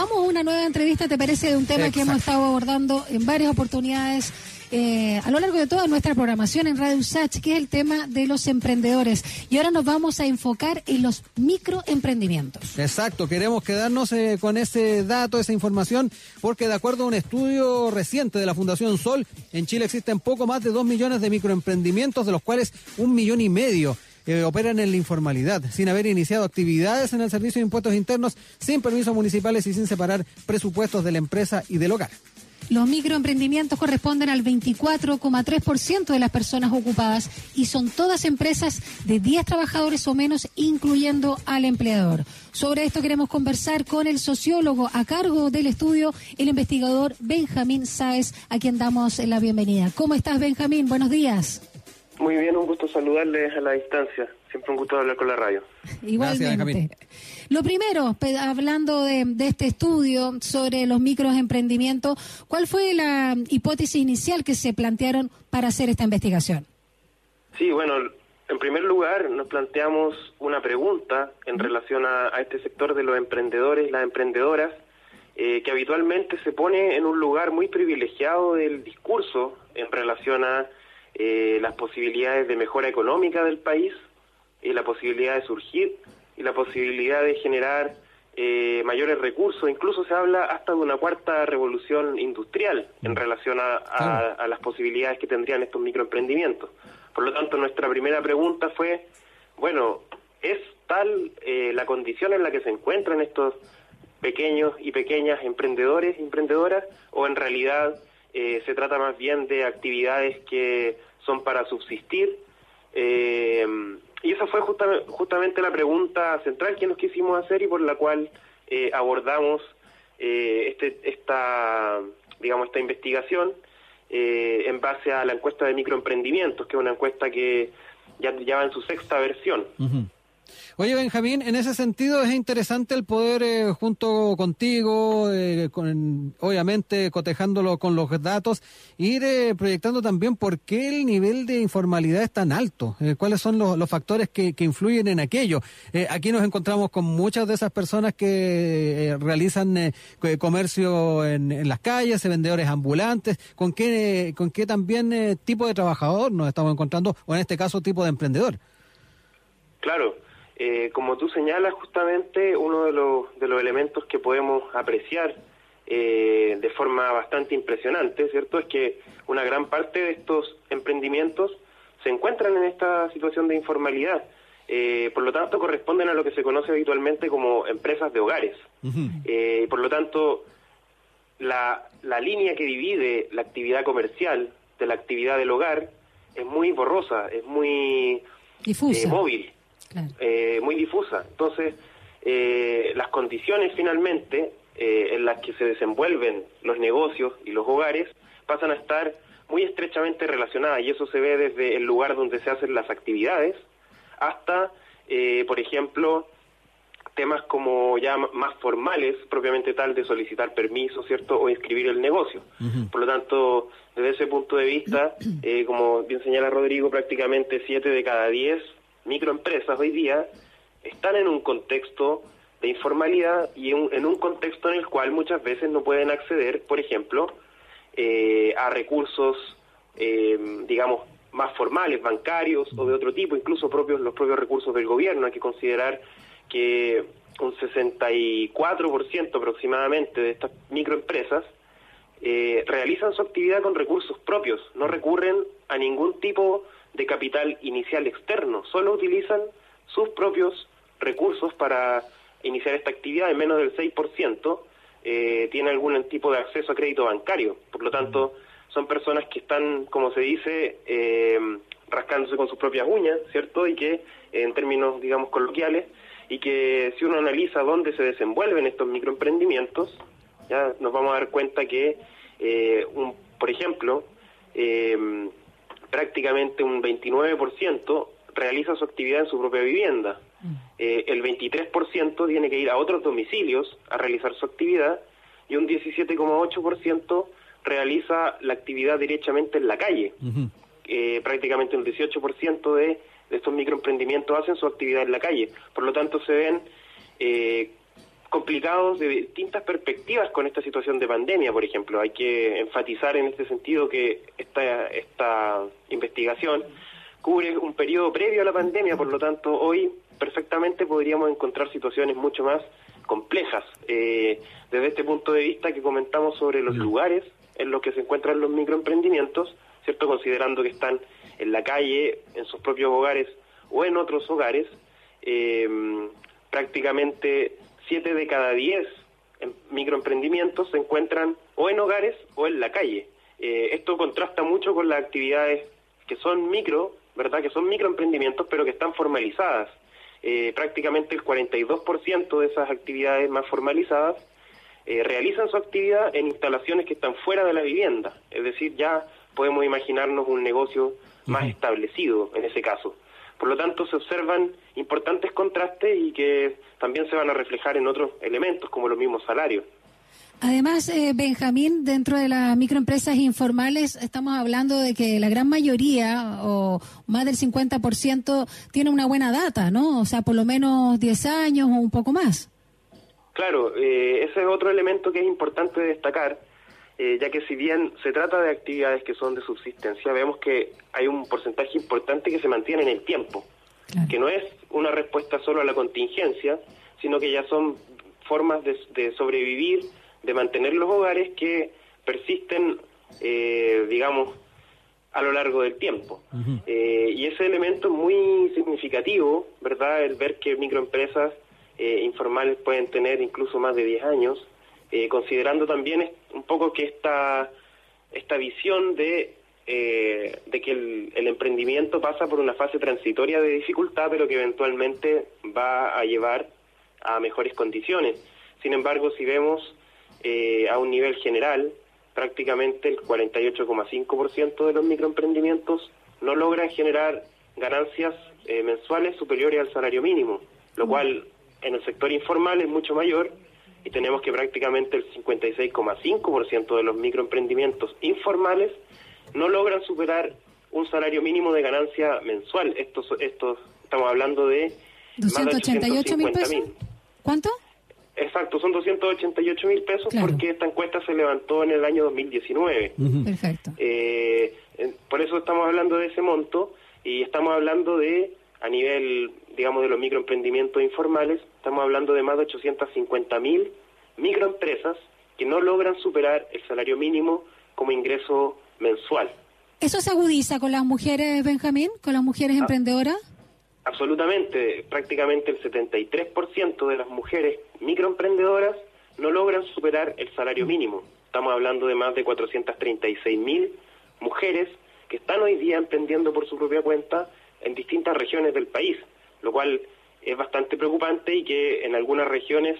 vamos a una nueva entrevista, ¿te parece? De un tema que hemos estado abordando en varias oportunidades eh, a lo largo de toda nuestra programación en Radio Sach, que es el tema de los emprendedores. Y ahora nos vamos a enfocar en los microemprendimientos. Exacto, queremos quedarnos eh, con ese dato, esa información, porque de acuerdo a un estudio reciente de la Fundación Sol, en Chile existen poco más de dos millones de microemprendimientos, de los cuales un millón y medio operan en la informalidad, sin haber iniciado actividades en el Servicio de Impuestos Internos, sin permisos municipales y sin separar presupuestos de la empresa y del hogar. Los microemprendimientos corresponden al 24,3% de las personas ocupadas y son todas empresas de 10 trabajadores o menos, incluyendo al empleador. Sobre esto queremos conversar con el sociólogo a cargo del estudio, el investigador Benjamín Sáez, a quien damos la bienvenida. ¿Cómo estás, Benjamín? Buenos días. Muy bien, un gusto saludarles a la distancia. Siempre un gusto hablar con la radio. Igualmente. Lo primero, hablando de, este estudio sobre los microemprendimientos, ¿cuál fue la hipótesis inicial que se plantearon para hacer esta investigación? Sí, bueno, en primer lugar nos planteamos una pregunta en relación a, este sector de los emprendedores y las emprendedoras, eh, que habitualmente se pone en un lugar muy privilegiado del discurso en relación a eh, las posibilidades de mejora económica del país, y la posibilidad de surgir y la posibilidad de generar eh, mayores recursos. Incluso se habla hasta de una cuarta revolución industrial en relación a, las posibilidades que tendrían estos microemprendimientos. Por lo tanto, nuestra primera pregunta fue, bueno, ¿es tal eh, la condición en la que se encuentran estos pequeños y pequeñas emprendedores y emprendedoras o en realidad eh, se trata más bien de actividades que son para subsistir eh, y esa fue justamente la pregunta central que nos quisimos hacer y por la cual eh, abordamos eh, este, esta, digamos, esta investigación eh, en base a la encuesta de microemprendimientos, que es una encuesta que ya, ya va en su sexta versión. Oye, Benjamín, en ese sentido es interesante el poder, eh, junto contigo, eh, con, obviamente cotejándolo con los datos, ir eh, proyectando también por qué el nivel de informalidad es tan alto, cuáles son los, factores que, influyen en aquello. aquí nos encontramos con muchas de esas personas que realizan comercio en, en, las calles, vendedores ambulantes, con qué, con qué también tipo de trabajador nos estamos encontrando, o en este caso tipo de emprendedor. Claro. Eh, como tú señalas, justamente uno de los, de los elementos que podemos apreciar eh, de forma bastante impresionante, ¿cierto? Es que una gran parte de estos emprendimientos se encuentran en esta situación de informalidad. Eh, por lo tanto, corresponden a lo que se conoce habitualmente como empresas de hogares. por lo tanto, la, la línea que divide la actividad comercial de la actividad del hogar es muy borrosa, es muy móvil eh, muy difusa. Entonces, eh, las condiciones finalmente eh, en las que se desenvuelven los negocios y los hogares pasan a estar muy estrechamente relacionadas y eso se ve desde el lugar donde se hacen las actividades hasta, por ejemplo, temas como ya más formales, propiamente tal, de solicitar permiso, ¿cierto? O inscribir el negocio. Por lo tanto, desde ese punto de vista, como bien señala Rodrigo, prácticamente siete de cada diez microempresas hoy día están en un contexto de informalidad y en, un contexto en el cual muchas veces no pueden acceder, por ejemplo, eh, a recursos, eh, digamos, más formales, bancarios o de otro tipo, incluso propios los propios recursos del gobierno. Hay que considerar que un 64% aproximadamente de estas microempresas eh, realizan su actividad con recursos propios, no recurren a ningún tipo de capital inicial externo, solo utilizan sus propios recursos para iniciar esta actividad, en menos del 6% eh, tiene algún tipo de acceso a crédito bancario, por lo tanto son personas que están, como se dice, eh, rascándose con sus propias uñas, ¿cierto? Y que, en términos, digamos, coloquiales, y que si uno analiza dónde se desenvuelven estos microemprendimientos, ya nos vamos a dar cuenta que, eh, un, por ejemplo, eh, prácticamente un 29% realiza su actividad en su propia vivienda. Mm. Eh, el 23% tiene que ir a otros domicilios a realizar su actividad y un 17,8% realiza la actividad directamente en la calle. Eh, prácticamente un 18% de, de estos microemprendimientos hacen su actividad en la calle. Por lo tanto, se ven eh, complicados de distintas perspectivas con esta situación de pandemia, por ejemplo. Hay que enfatizar en este sentido que esta, esta investigación cubre un periodo previo a la pandemia, por lo tanto, hoy perfectamente podríamos encontrar situaciones mucho más complejas. Eh, desde este punto de vista que comentamos sobre los lugares en los que se encuentran los microemprendimientos, ¿cierto? Considerando que están en la calle, en sus propios hogares o en otros hogares, eh, prácticamente 7 de cada 10 microemprendimientos se encuentran o en hogares o en la calle. Eh, esto contrasta mucho con las actividades que son micro, ¿verdad? Que son microemprendimientos, pero que están formalizadas. Eh, prácticamente el 42% de esas actividades más formalizadas eh, realizan su actividad en instalaciones que están fuera de la vivienda. Es decir, ya podemos imaginarnos un negocio más establecido en ese caso. Por lo tanto, se observan importantes contrastes y que también se van a reflejar en otros elementos, como los mismos salarios. Además, eh, Benjamín, dentro de las microempresas informales, estamos hablando de que la gran mayoría, o más del 50%, tiene una buena data, ¿no? O sea, por lo menos 10 años o un poco más. Claro, eh, ese es otro elemento que es importante destacar eh, ya que si bien se trata de actividades que son de subsistencia, vemos que hay un porcentaje importante que se mantiene en el tiempo, que no es una respuesta solo a la contingencia, sino que ya son formas de, sobrevivir, de mantener los hogares que persisten, eh, digamos, a lo largo del tiempo. Eh, y ese elemento es muy significativo, ¿verdad? El ver que microempresas informales pueden tener incluso más de 10 años, eh, considerando también un poco que esta, esta visión de, eh, de que el, emprendimiento pasa por una fase transitoria de dificultad, pero que eventualmente va a llevar a mejores condiciones. Sin embargo, si vemos eh, a un nivel general, prácticamente el 48,5% de los microemprendimientos no logran generar ganancias mensuales superiores al salario mínimo, lo cual en el sector informal es mucho mayor y tenemos que prácticamente el 56,5% de los microemprendimientos informales no logran superar un salario mínimo de ganancia mensual. Estos, estos estamos hablando de 288 mil pesos. ¿Cuánto? Exacto, son 288 mil pesos porque esta encuesta se levantó en el año 2019. Perfecto. Eh, por eso estamos hablando de ese monto y estamos hablando de, a nivel digamos, de los microemprendimientos informales, estamos hablando de más de 850 mil microempresas que no logran superar el salario mínimo como ingreso mensual. ¿Eso se agudiza con las mujeres, Benjamín, con las mujeres ah, emprendedoras? Absolutamente, prácticamente el 73% de las mujeres microemprendedoras no logran superar el salario mínimo. Estamos hablando de más de 436 mil mujeres que están hoy día emprendiendo por su propia cuenta en distintas regiones del país lo cual es bastante preocupante y que en algunas regiones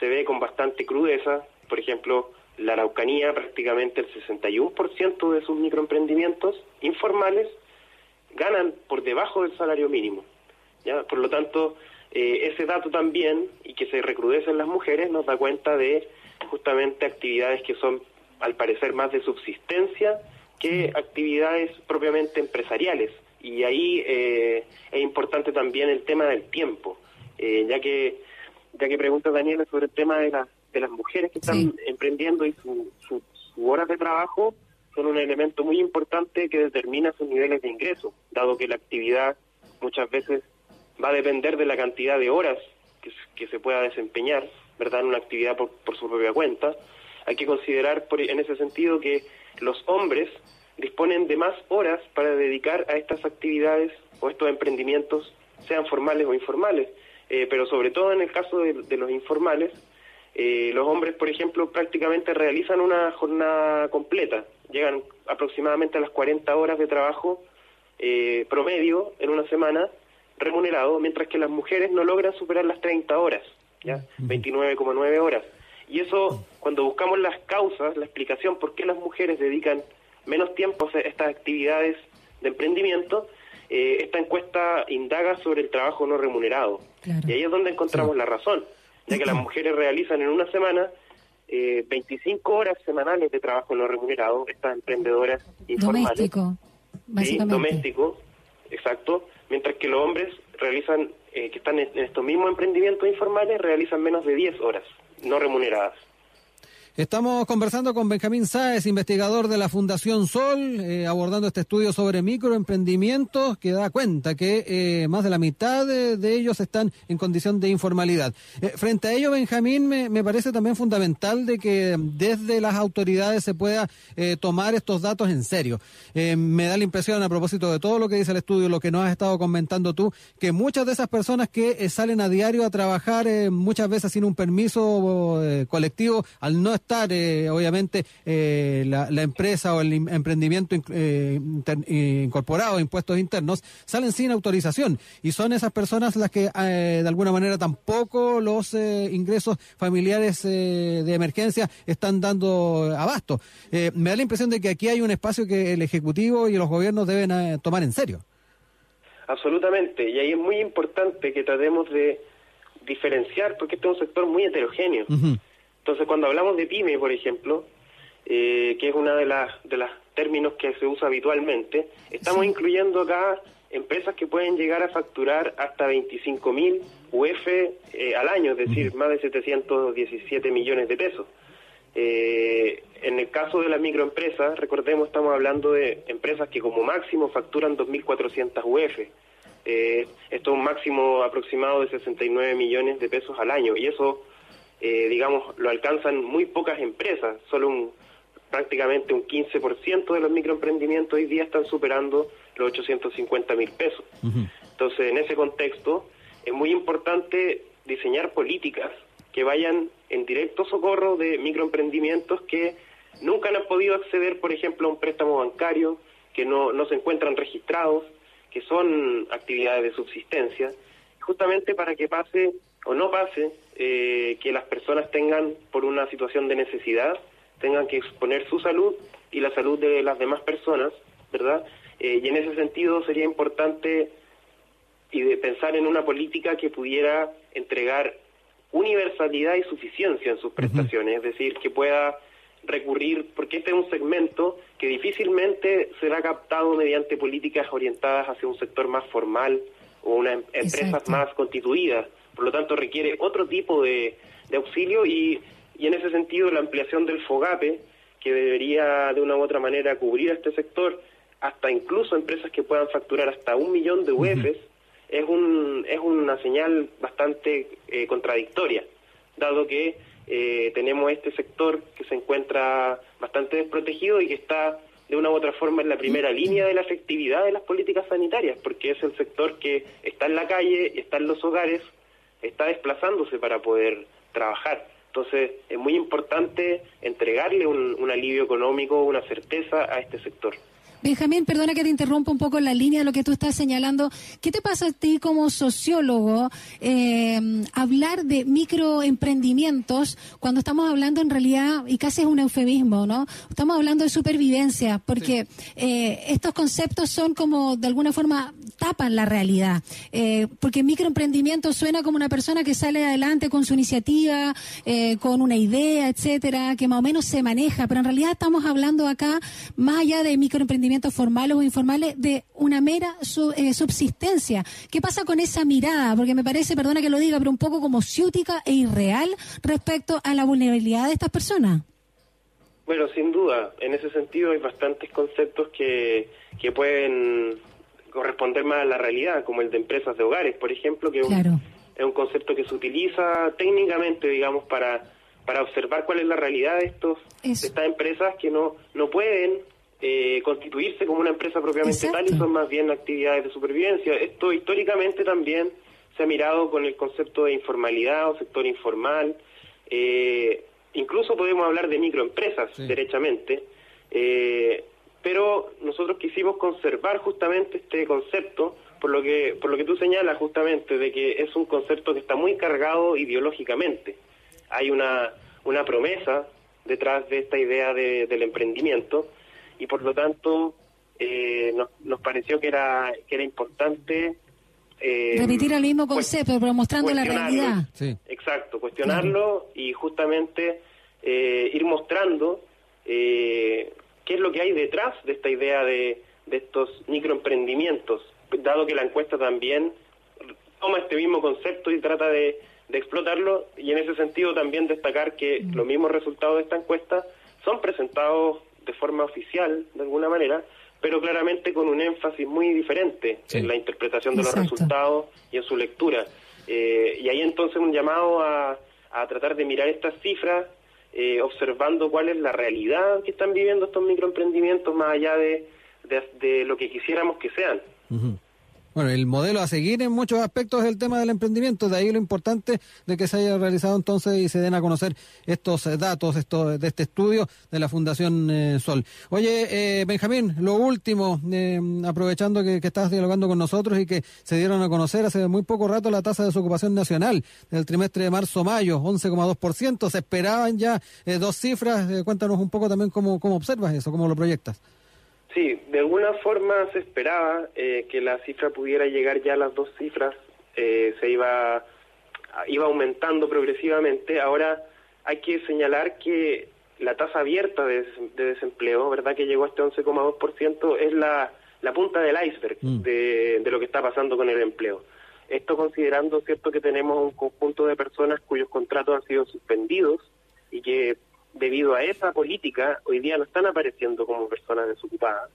se ve con bastante crudeza. Por ejemplo, la Araucanía, prácticamente el 61% de sus microemprendimientos informales ganan por debajo del salario mínimo. ¿ya? Por lo tanto, eh, ese dato también, y que se recrudecen las mujeres, nos da cuenta de justamente actividades que son, al parecer, más de subsistencia que actividades propiamente empresariales. Y ahí eh, es importante también el tema del tiempo, eh, ya que ya que pregunta Daniela sobre el tema de, de las mujeres que están emprendiendo y su, su, horas de trabajo son un elemento muy importante que determina sus niveles de ingreso, dado que la actividad muchas veces va a depender de la cantidad de horas que, que se pueda desempeñar, ¿verdad?, en una actividad por, por su propia cuenta. Hay que considerar por, en ese sentido que los hombres disponen de más horas para dedicar a estas actividades o estos emprendimientos, sean formales o informales. Eh, pero sobre todo en el caso de, los informales, eh, los hombres, por ejemplo, prácticamente realizan una jornada completa, llegan aproximadamente a las 40 horas de trabajo eh, promedio en una semana remunerado, mientras que las mujeres no logran superar las 30 horas, ¿ya? 29,9 horas. Y eso, cuando buscamos las causas, la explicación por qué las mujeres dedican menos tiempo estas actividades de emprendimiento, eh, esta encuesta indaga sobre el trabajo no remunerado. Y ahí es donde encontramos la razón, ya que las mujeres realizan en una semana eh, 25 horas semanales de trabajo no remunerado, estas emprendedoras informales. Doméstico, doméstico, exacto, mientras que los hombres realizan que están en estos mismos emprendimientos informales realizan menos de 10 horas no remuneradas. Estamos conversando con Benjamín Sáez, investigador de la Fundación Sol, eh, abordando este estudio sobre microemprendimientos que da cuenta que eh, más de la mitad de, ellos están en condición de informalidad. Eh, frente a ello, Benjamín, me, parece también fundamental de que desde las autoridades se pueda tomar estos datos en serio. me da la impresión, a propósito de todo lo que dice el estudio, lo que nos has estado comentando tú, que muchas de esas personas que salen a diario a trabajar, muchas veces sin un permiso colectivo, al no estar, eh, obviamente, eh, la, empresa o el emprendimiento eh, incorporado a impuestos internos, salen sin autorización. Y son esas personas las que, de alguna manera, tampoco los ingresos familiares de emergencia están dando abasto. me da la impresión de que aquí hay un espacio que el Ejecutivo y los gobiernos deben tomar en serio. Absolutamente, y ahí es muy importante que tratemos de diferenciar, porque este es un sector muy heterogéneo. Entonces, cuando hablamos de pyme, por ejemplo, eh, que es una de las de los términos que se usa habitualmente, estamos incluyendo acá empresas que pueden llegar a facturar hasta 25.000 UF eh, al año, es decir, más de 717 millones de pesos. Eh, en el caso de las microempresas, recordemos, estamos hablando de empresas que como máximo facturan 2.400 UF. esto es un máximo aproximado de 69 millones de pesos al año y eso eh, digamos, lo alcanzan muy pocas empresas, solo un prácticamente un 15% de los microemprendimientos hoy día están superando los 850 mil pesos. Entonces, en ese contexto, es muy importante diseñar políticas que vayan en directo socorro de microemprendimientos que nunca han podido acceder, por ejemplo, a un préstamo bancario, que no, no se encuentran registrados, que son actividades de subsistencia, justamente para que pase o no pase eh, que las personas tengan, por una situación de necesidad, tengan que exponer su salud y la salud de las demás personas, ¿verdad? Eh, y en ese sentido sería importante y de pensar en una política que pudiera entregar universalidad y suficiencia en sus prestaciones, es decir, que pueda recurrir, porque este es un segmento que difícilmente será captado mediante políticas orientadas hacia un sector más formal o una em-, empresas más constituidas por lo tanto requiere otro tipo de, auxilio y, y en ese sentido la ampliación del FOGAPE, que debería de una u otra manera cubrir a este sector, hasta incluso empresas que puedan facturar hasta un millón de UEFs, es, un, es una señal bastante eh, contradictoria, dado que eh, tenemos este sector que se encuentra bastante desprotegido y que está de una u otra forma en la primera línea de la efectividad de las políticas sanitarias, porque es el sector que está en la calle, está en los hogares, está desplazándose para poder trabajar. Entonces es muy importante entregarle un, alivio económico, una certeza a este sector. Benjamín, perdona que te interrumpa un poco la línea de lo que tú estás señalando. ¿Qué te pasa a ti como sociólogo eh, hablar de microemprendimientos cuando estamos hablando en realidad, y casi es un eufemismo, ¿no? Estamos hablando de supervivencia, porque eh, estos conceptos son como de alguna forma tapan la realidad. Eh, porque microemprendimiento suena como una persona que sale adelante con su iniciativa, con una idea, etcétera, que más o menos se maneja, pero en realidad estamos hablando acá, más allá de formales o informales, de una mera eh, subsistencia. ¿Qué pasa con esa mirada? Porque me parece, perdona que lo diga, pero un poco como ciútica e irreal respecto a la vulnerabilidad de estas personas. Bueno, sin duda, en ese sentido hay bastantes conceptos que, que pueden corresponder más a la realidad, como el de empresas de hogares, por ejemplo, que es, un, concepto que se utiliza técnicamente, digamos, para, para observar cuál es la realidad de, estos, estas empresas que no, no pueden eh, constituirse como una empresa propiamente tal y son más bien actividades de supervivencia. Esto históricamente también se ha mirado con el concepto de informalidad o sector informal. Eh, incluso podemos hablar de microempresas, derechamente. Eh, pero nosotros quisimos conservar justamente este concepto por lo que por lo que tú señalas justamente de que es un concepto que está muy cargado ideológicamente hay una una promesa detrás de esta idea del emprendimiento y por lo tanto eh, nos, pareció que era que era importante eh, repetir el mismo concepto pero mostrando la realidad. Exacto cuestionarlo y justamente eh, ir mostrando eh, qué es lo que hay detrás de esta idea de, de estos microemprendimientos, dado que la encuesta también toma este mismo concepto y trata de, explotarlo y en ese sentido también destacar que mm. los mismos resultados de esta encuesta son presentados de forma oficial, de alguna manera, pero claramente con un énfasis muy diferente en la interpretación de los resultados y en su lectura. Eh, y ahí entonces un llamado a, a tratar de mirar estas cifras, eh, observando cuál es la realidad que están viviendo estos microemprendimientos más allá de, de, lo que quisiéramos que sean. Bueno, el modelo a seguir en muchos aspectos es el tema del emprendimiento, de ahí lo importante de que se haya realizado entonces y se den a conocer estos eh, datos esto, de este estudio de la Fundación eh, Sol. Oye, eh, Benjamín, lo último, aprovechando que, estás dialogando con nosotros y que se dieron a conocer hace muy poco rato la tasa de desocupación nacional del trimestre de marzo-mayo, 11,2%, se esperaban ya dos cifras, cuéntanos un poco también cómo, cómo observas eso, cómo lo proyectas. Sí, de alguna forma se esperaba eh, que la cifra pudiera llegar ya a las dos cifras, eh, se iba, iba aumentando progresivamente. Ahora hay que señalar que la tasa abierta de, desempleo, ¿verdad? Que llegó a este 11,2%, es la, la punta del iceberg mm. de, de lo que está pasando con el empleo. Esto considerando, ¿cierto?, que tenemos un conjunto de personas cuyos contratos han sido suspendidos y que debido a esa política, hoy día no están apareciendo como personas desocupadas,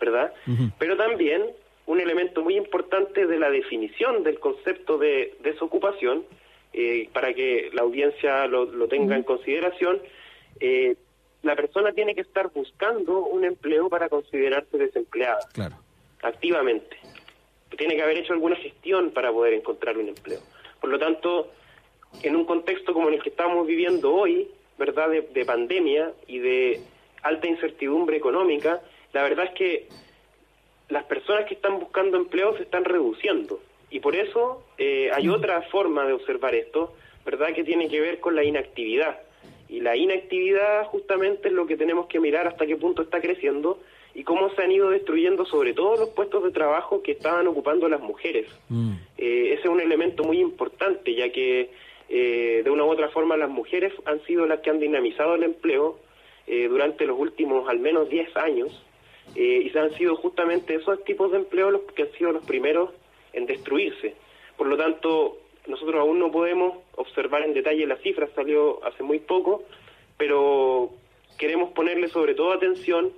¿verdad? Pero también un elemento muy importante de la definición del concepto de desocupación, eh, para que la audiencia lo, tenga en consideración, eh, la persona tiene que estar buscando un empleo para considerarse desempleada, claro. activamente. Tiene que haber hecho alguna gestión para poder encontrar un empleo. Por lo tanto, en un contexto como el que estamos viviendo hoy, ¿verdad?, de, pandemia y de alta incertidumbre económica, la verdad es que las personas que están buscando empleo se están reduciendo. Y por eso eh, hay otra forma de observar esto, ¿verdad?, que tiene que ver con la inactividad. Y la inactividad justamente es lo que tenemos que mirar hasta qué punto está creciendo y cómo se han ido destruyendo sobre todo los puestos de trabajo que estaban ocupando las mujeres. Mm. Eh, ese es un elemento muy importante, ya que eh, de una u otra forma las mujeres han sido las que han dinamizado el empleo eh, durante los últimos al menos 10 años eh, y se han sido justamente esos tipos de empleo los que han sido los primeros en destruirse. Por lo tanto, nosotros aún no podemos observar en detalle las cifras, salió hace muy poco, pero queremos ponerle sobre todo atención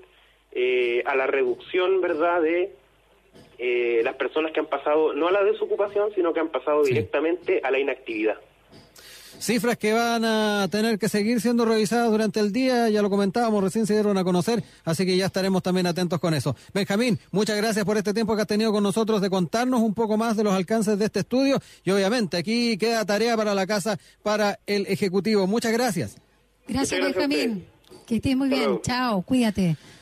a la reducción, ¿verdad?, de las personas que han pasado no a la desocupación, sino que han pasado directamente a la inactividad. Cifras que van a tener que seguir siendo revisadas durante el día, ya lo comentábamos, recién se dieron a conocer, así que ya estaremos también atentos con eso. Benjamín, muchas gracias por este tiempo que has tenido con nosotros de contarnos un poco más de los alcances de este estudio y obviamente aquí queda tarea para la casa, para el Ejecutivo. Muchas gracias. Gracias, Benjamín. Que estés muy bien. Chao, cuídate.